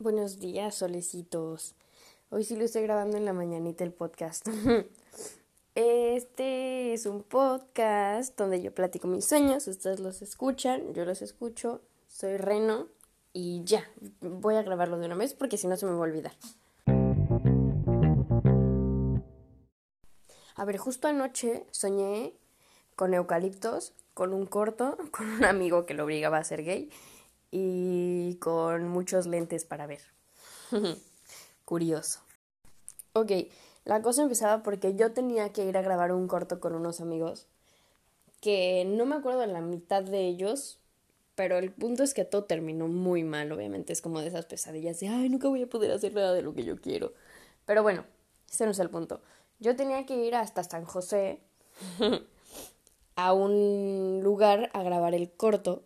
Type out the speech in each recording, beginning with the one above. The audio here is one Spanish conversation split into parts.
Buenos días, solecitos. Hoy sí lo estoy grabando en la mañanita el podcast. Este es un podcast donde yo platico mis sueños, ustedes los escuchan, yo los escucho, soy Reno y ya, voy a grabarlo de una vez porque si no se me va a olvidar. A ver, justo anoche soñé con eucaliptos, con un corto, con un amigo que lo obligaba a ser gay y con muchos lentes para ver. Curioso. Ok, la cosa empezaba porque yo tenía que ir a grabar un corto con unos amigos que no me acuerdo la mitad de ellos, pero el punto es que todo terminó muy mal, obviamente es como de esas pesadillas de, ay, nunca voy a poder hacer nada de lo que yo quiero. Pero bueno, ese no es el punto. Yo tenía que ir hasta San José a un lugar a grabar el corto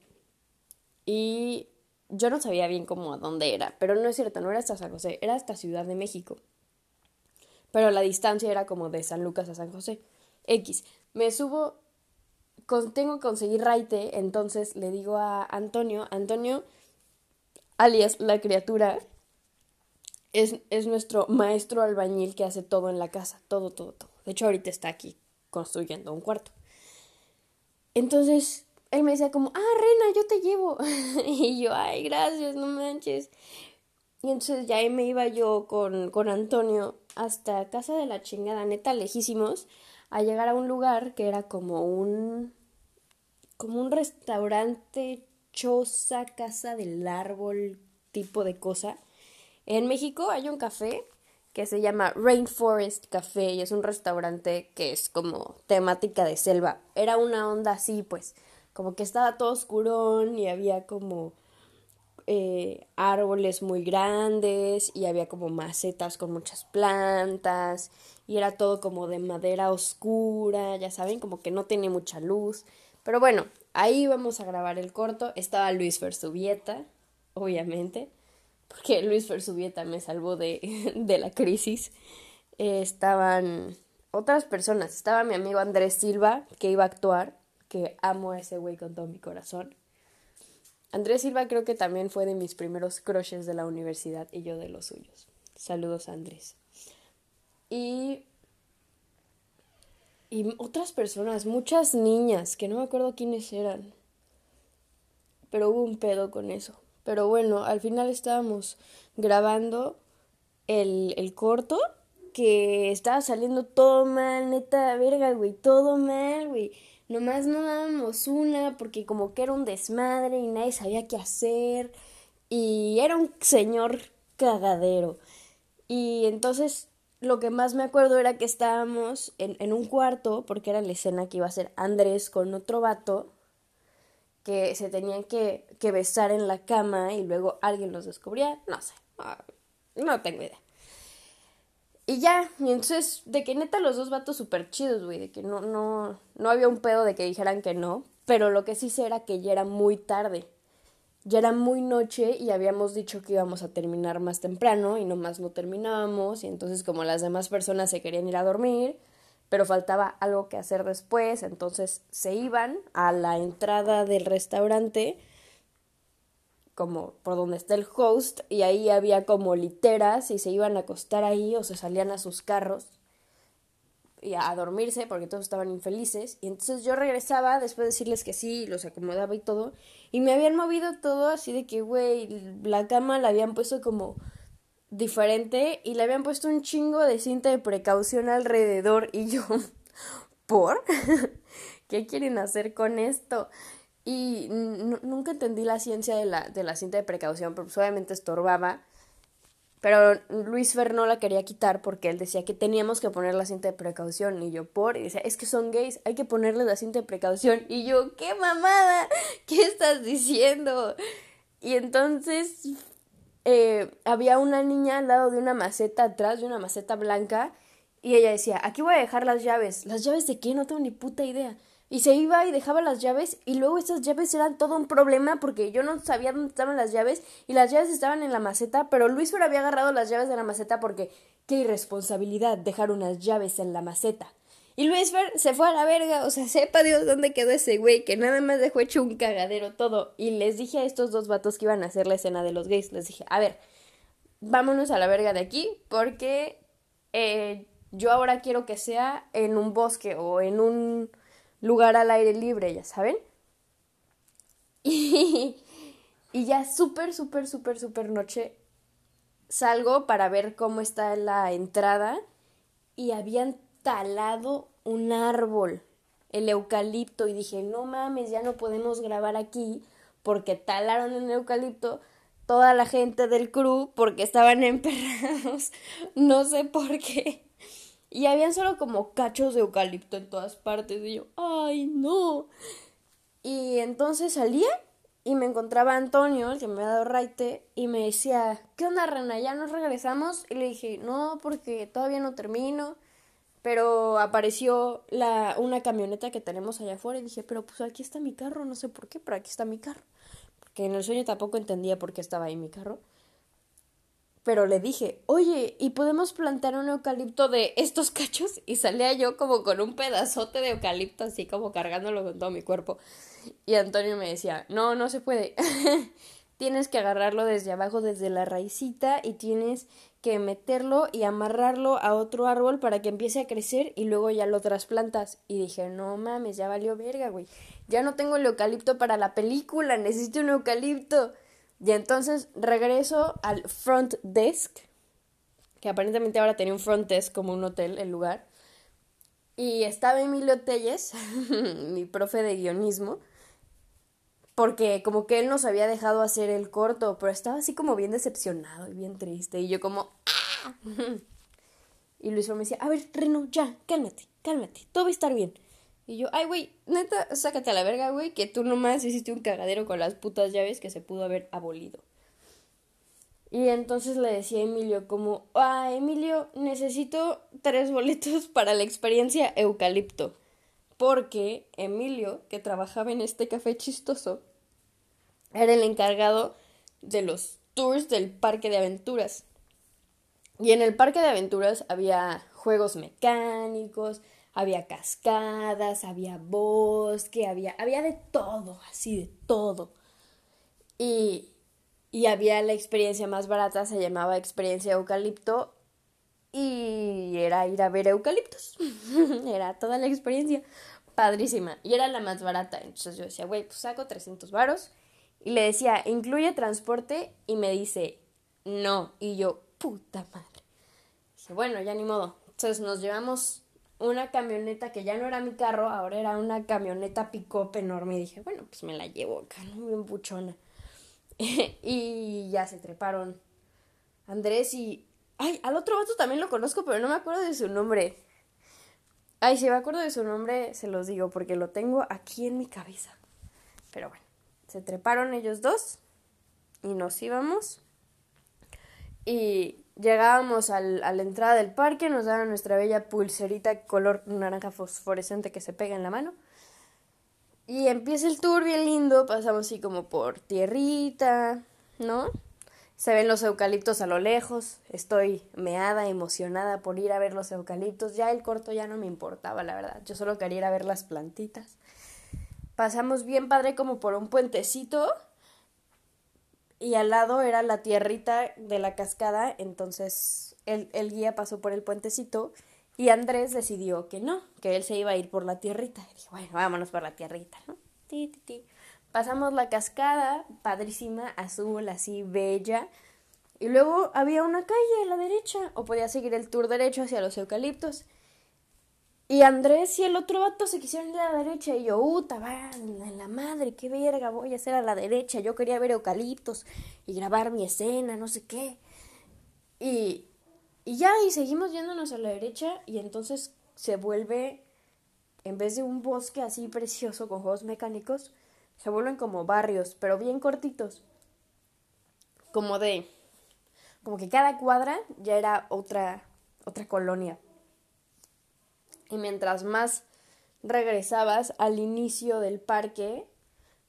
y yo no sabía bien cómo a dónde era, pero no es cierto, no era hasta San José, era hasta Ciudad de México. Pero la distancia era como de San Lucas a San José. X. Me subo, tengo que conseguir raite, entonces le digo a Antonio, Antonio, alias la criatura, es, es nuestro maestro albañil que hace todo en la casa, todo, todo, todo. De hecho, ahorita está aquí construyendo un cuarto. Entonces él me decía como, ah, Rena, yo te llevo. y yo, ay, gracias, no manches. Y entonces ya ahí me iba yo con, con Antonio hasta casa de la chingada, neta, lejísimos, a llegar a un lugar que era como un, como un restaurante, choza, casa del árbol, tipo de cosa. En México hay un café que se llama Rainforest Café y es un restaurante que es como temática de selva. Era una onda así, pues como que estaba todo oscurón y había como eh, árboles muy grandes y había como macetas con muchas plantas y era todo como de madera oscura, ya saben, como que no tenía mucha luz. Pero bueno, ahí vamos a grabar el corto. Estaba Luis Versubieta, obviamente, porque Luis Versubieta me salvó de, de la crisis. estaban otras personas, estaba mi amigo Andrés Silva, que iba a actuar, que amo a ese güey con todo mi corazón. Andrés Silva creo que también fue de mis primeros crushes de la universidad y yo de los suyos. Saludos Andrés. Y y otras personas, muchas niñas, que no me acuerdo quiénes eran. Pero hubo un pedo con eso. Pero bueno, al final estábamos grabando el, el corto que estaba saliendo todo mal, neta, verga, güey, todo mal, güey nomás no dábamos una porque como que era un desmadre y nadie sabía qué hacer y era un señor cagadero. Y entonces lo que más me acuerdo era que estábamos en, en un cuarto, porque era la escena que iba a ser Andrés con otro vato, que se tenían que, que besar en la cama y luego alguien los descubría, no sé, no tengo idea. Y ya, y entonces, de que neta los dos vatos súper chidos, güey, de que no, no, no había un pedo de que dijeran que no, pero lo que sí sé era que ya era muy tarde, ya era muy noche y habíamos dicho que íbamos a terminar más temprano y nomás no terminábamos, y entonces como las demás personas se querían ir a dormir, pero faltaba algo que hacer después, entonces se iban a la entrada del restaurante, como por donde está el host y ahí había como literas y se iban a acostar ahí o se salían a sus carros y a dormirse porque todos estaban infelices y entonces yo regresaba después de decirles que sí, los acomodaba y todo y me habían movido todo así de que güey, la cama la habían puesto como diferente y le habían puesto un chingo de cinta de precaución alrededor y yo ¿por? ¿Qué quieren hacer con esto? Y nunca entendí la ciencia de la, de la cinta de precaución, pero pues obviamente estorbaba. Pero Luis Fer no la quería quitar porque él decía que teníamos que poner la cinta de precaución. Y yo, por, y decía, es que son gays, hay que ponerles la cinta de precaución. Y yo, ¡qué mamada! ¿Qué estás diciendo? Y entonces eh, había una niña al lado de una maceta atrás, de una maceta blanca. Y ella decía, aquí voy a dejar las llaves. ¿Las llaves de qué? No tengo ni puta idea y se iba y dejaba las llaves y luego esas llaves eran todo un problema porque yo no sabía dónde estaban las llaves y las llaves estaban en la maceta, pero Luis Fer había agarrado las llaves de la maceta porque qué irresponsabilidad dejar unas llaves en la maceta. Y Luis Fer se fue a la verga, o sea, sepa Dios dónde quedó ese güey que nada más dejó hecho un cagadero todo. Y les dije a estos dos vatos que iban a hacer la escena de los gays, les dije, a ver, vámonos a la verga de aquí porque eh, yo ahora quiero que sea en un bosque o en un lugar al aire libre, ya saben. Y, y ya súper, súper, súper, súper noche salgo para ver cómo está la entrada y habían talado un árbol, el eucalipto, y dije, no mames, ya no podemos grabar aquí porque talaron el eucalipto toda la gente del crew porque estaban emperrados, no sé por qué. Y habían solo como cachos de eucalipto en todas partes. Y yo, ay, no. Y entonces salía y me encontraba Antonio, el que me había dado raite, y me decía, ¿qué onda, Rana? ¿Ya nos regresamos? Y le dije, no, porque todavía no termino. Pero apareció la, una camioneta que tenemos allá afuera y dije, pero pues aquí está mi carro, no sé por qué, pero aquí está mi carro. Porque en el sueño tampoco entendía por qué estaba ahí mi carro. Pero le dije, oye, ¿y podemos plantar un eucalipto de estos cachos? Y salía yo como con un pedazote de eucalipto, así como cargándolo con todo mi cuerpo. Y Antonio me decía, no, no se puede. tienes que agarrarlo desde abajo, desde la raicita, y tienes que meterlo y amarrarlo a otro árbol para que empiece a crecer y luego ya lo trasplantas. Y dije, no mames, ya valió verga, güey. Ya no tengo el eucalipto para la película, necesito un eucalipto. Y entonces regreso al front desk, que aparentemente ahora tenía un front desk como un hotel, el lugar. Y estaba Emilio Telles, mi profe de guionismo, porque como que él nos había dejado hacer el corto, pero estaba así como bien decepcionado y bien triste. Y yo como... ¡Ah! Y Luis me decía, a ver, Reno, ya, cálmate, cálmate, todo va a estar bien. Y yo, ay, güey, neta, sácate a la verga, güey, que tú nomás hiciste un cagadero con las putas llaves que se pudo haber abolido. Y entonces le decía a Emilio como, ah, Emilio, necesito tres boletos para la experiencia eucalipto. Porque Emilio, que trabajaba en este café chistoso, era el encargado de los tours del parque de aventuras. Y en el parque de aventuras había juegos mecánicos, había cascadas, había bosque, había, había de todo, así de todo. Y, y había la experiencia más barata, se llamaba experiencia eucalipto, y era ir a ver eucaliptos. era toda la experiencia padrísima. Y era la más barata. Entonces yo decía, güey, pues saco 300 varos. Y le decía, incluye transporte. Y me dice, no. Y yo, puta madre. Dije, bueno, ya ni modo. Entonces nos llevamos una camioneta que ya no era mi carro, ahora era una camioneta pick-up enorme. Y dije, bueno, pues me la llevo acá, ¿no? Bien buchona. y ya se treparon Andrés y... Ay, al otro vato también lo conozco, pero no me acuerdo de su nombre. Ay, si me acuerdo de su nombre, se los digo, porque lo tengo aquí en mi cabeza. Pero bueno, se treparon ellos dos y nos íbamos. Y Llegábamos al, a la entrada del parque, nos daban nuestra bella pulserita color naranja fosforescente que se pega en la mano. Y empieza el tour bien lindo, pasamos así como por tierrita, ¿no? Se ven los eucaliptos a lo lejos, estoy meada, emocionada por ir a ver los eucaliptos. Ya el corto ya no me importaba, la verdad, yo solo quería ir a ver las plantitas. Pasamos bien padre como por un puentecito y al lado era la tierrita de la cascada, entonces el, el, guía pasó por el puentecito y Andrés decidió que no, que él se iba a ir por la tierrita. Y dije, bueno, vámonos por la tierrita, ¿no? Ti, ti, ti. Pasamos la cascada, padrísima, azul, así, bella. Y luego había una calle a la derecha, o podía seguir el tour derecho hacia los eucaliptos. Y Andrés y el otro vato se quisieron ir a la derecha y yo, uta, van, en la madre, qué verga, voy a hacer a la derecha. Yo quería ver eucaliptos y grabar mi escena, no sé qué. Y, y ya, y seguimos yéndonos a la derecha y entonces se vuelve, en vez de un bosque así precioso con juegos mecánicos, se vuelven como barrios, pero bien cortitos. Como de, como que cada cuadra ya era otra, otra colonia y mientras más regresabas al inicio del parque,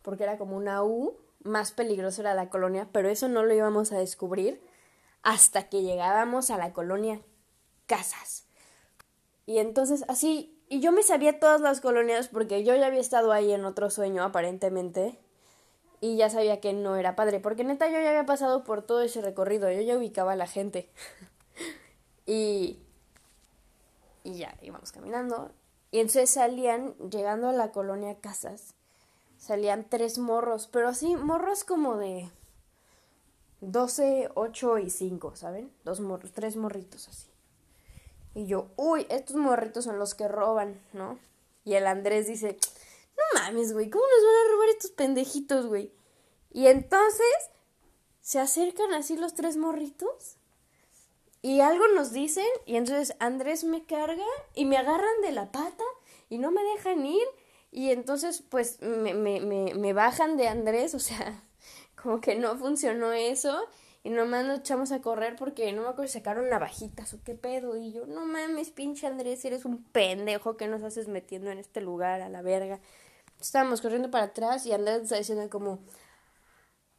porque era como una U, más peligrosa era la colonia, pero eso no lo íbamos a descubrir hasta que llegábamos a la colonia Casas. Y entonces así, y yo me sabía todas las colonias porque yo ya había estado ahí en otro sueño aparentemente. y ya sabía que no era padre, porque neta yo ya había pasado por todo ese recorrido, yo ya ubicaba a la gente. y y ya íbamos caminando y entonces salían llegando a la colonia Casas. Salían tres morros, pero así morros como de 12, 8 y 5, ¿saben? Dos morros, tres morritos así. Y yo, uy, estos morritos son los que roban, ¿no? Y el Andrés dice, no mames, güey, ¿cómo nos van a robar estos pendejitos, güey? Y entonces se acercan así los tres morritos y algo nos dicen y entonces Andrés me carga y me agarran de la pata y no me dejan ir y entonces pues me, me, me, me bajan de Andrés, o sea, como que no funcionó eso y nomás nos echamos a correr porque no me acuerdo si sacaron navajitas o qué pedo. Y yo, no mames, pinche Andrés, eres un pendejo que nos haces metiendo en este lugar a la verga. Estábamos corriendo para atrás y Andrés está diciendo como,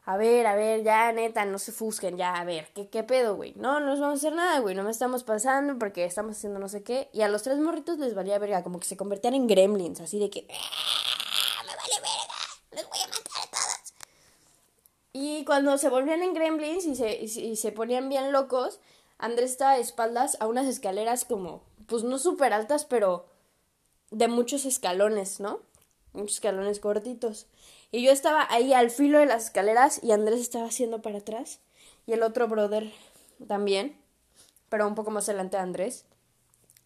a ver, a ver, ya neta, no se fusquen, ya, a ver, ¿qué, qué pedo, güey? No, no nos vamos a hacer nada, güey, no me estamos pasando porque estamos haciendo no sé qué. Y a los tres morritos les valía verga, como que se convertían en gremlins, así de que, ¡Ah, me vale verga, les voy a matar a todos. Y cuando se volvían en gremlins y se, y se ponían bien locos, Andrés estaba a espaldas a unas escaleras como, pues no súper altas, pero de muchos escalones, ¿no? Muchos escalones cortitos. Y yo estaba ahí al filo de las escaleras y Andrés estaba haciendo para atrás. Y el otro brother también, pero un poco más adelante de Andrés.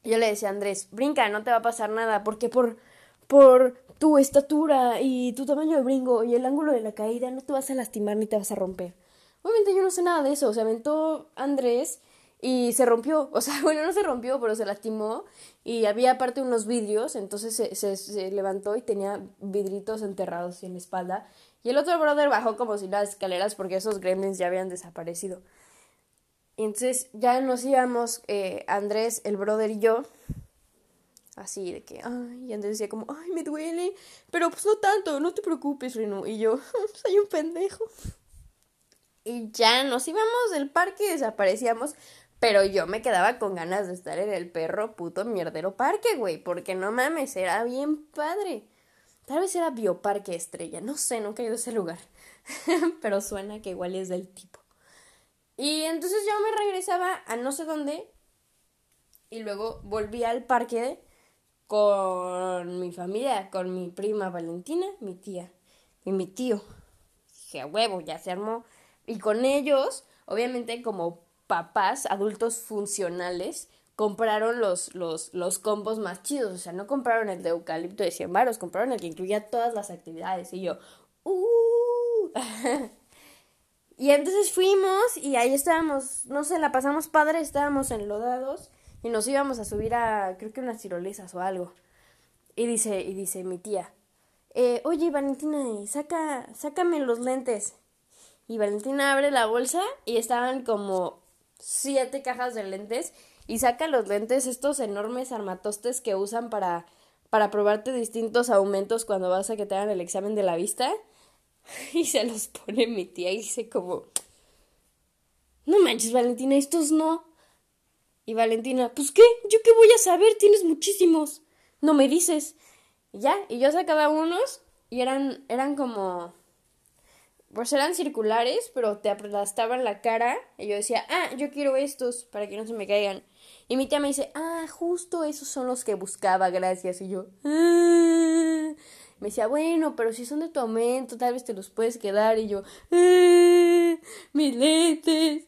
Y yo le decía a Andrés, brinca, no te va a pasar nada, porque por, por tu estatura y tu tamaño de bringo y el ángulo de la caída no te vas a lastimar ni te vas a romper. Obviamente yo no sé nada de eso, se aventó Andrés y se rompió, o sea, bueno, no se rompió, pero se lastimó y había aparte unos vidrios, entonces se, se, se levantó y tenía vidritos enterrados en la espalda y el otro brother bajó como si las escaleras porque esos gremlins ya habían desaparecido. Y entonces ya nos íbamos, eh, Andrés, el brother y yo, Así de que, ay, y Andrés decía como, ay, me duele, pero pues no tanto, no te preocupes, Reno. Y yo, soy un pendejo. Y ya nos íbamos del parque y desaparecíamos, pero yo me quedaba con ganas de estar en el perro puto mierdero parque, güey, porque no mames, era bien padre. Tal vez era Bioparque Estrella, no sé, nunca he ido a ese lugar, pero suena que igual es del tipo. Y entonces yo me regresaba a no sé dónde y luego volví al parque con mi familia, con mi prima Valentina, mi tía y mi tío. Dije, a huevo, ya se armó. Y con ellos, obviamente como papás, adultos funcionales, compraron los, los, los combos más chidos. O sea, no compraron el de eucalipto de 100 baros, compraron el que incluía todas las actividades. Y yo, ¡uh! y entonces fuimos y ahí estábamos, no sé, la pasamos padre, estábamos enlodados y nos íbamos a subir a, creo que unas tirolesas o algo. Y dice, y dice mi tía, eh, oye Valentina, saca, sácame los lentes. Y Valentina abre la bolsa y estaban como siete cajas de lentes y saca los lentes, estos enormes armatostes que usan para, para probarte distintos aumentos cuando vas a que te hagan el examen de la vista. Y se los pone mi tía y dice como, no manches Valentina, estos no. Y Valentina, pues qué, yo qué voy a saber, tienes muchísimos. No me dices. Y ya, y yo sacaba unos y eran, eran como, pues eran circulares, pero te aplastaban la cara. Y yo decía, ah, yo quiero estos para que no se me caigan. Y mi tía me dice, ah, justo esos son los que buscaba, gracias. Y yo, ah". Me decía, bueno, pero si son de tu aumento, tal vez te los puedes quedar. Y yo, ah, mis lentes.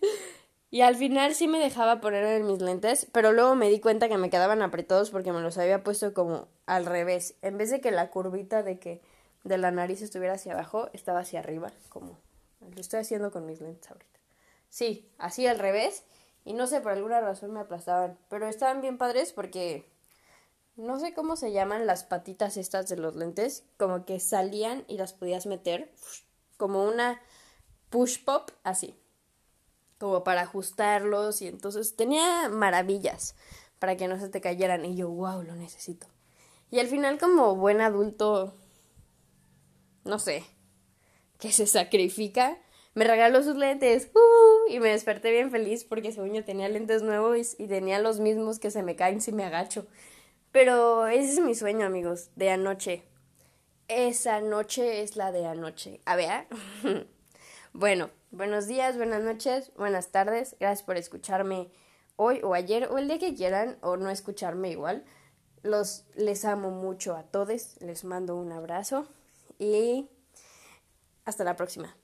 Y al final sí me dejaba poner en mis lentes, pero luego me di cuenta que me quedaban apretados porque me los había puesto como al revés. En vez de que la curvita de que de la nariz estuviera hacia abajo, estaba hacia arriba, como lo estoy haciendo con mis lentes ahorita. Sí, así al revés. Y no sé, por alguna razón me aplastaban. Pero estaban bien padres porque no sé cómo se llaman las patitas estas de los lentes. Como que salían y las podías meter. Como una push pop, así como para ajustarlos y entonces tenía maravillas para que no se te cayeran y yo, wow, lo necesito. Y al final como buen adulto, no sé, que se sacrifica, me regaló sus lentes uh, y me desperté bien feliz porque según yo tenía lentes nuevos y tenía los mismos que se me caen si me agacho. Pero ese es mi sueño, amigos, de anoche. esa noche es la de anoche. A ver. bueno, buenos días, buenas noches, buenas tardes. Gracias por escucharme hoy o ayer o el día que quieran o no escucharme igual. Los les amo mucho a todos. Les mando un abrazo y hasta la próxima.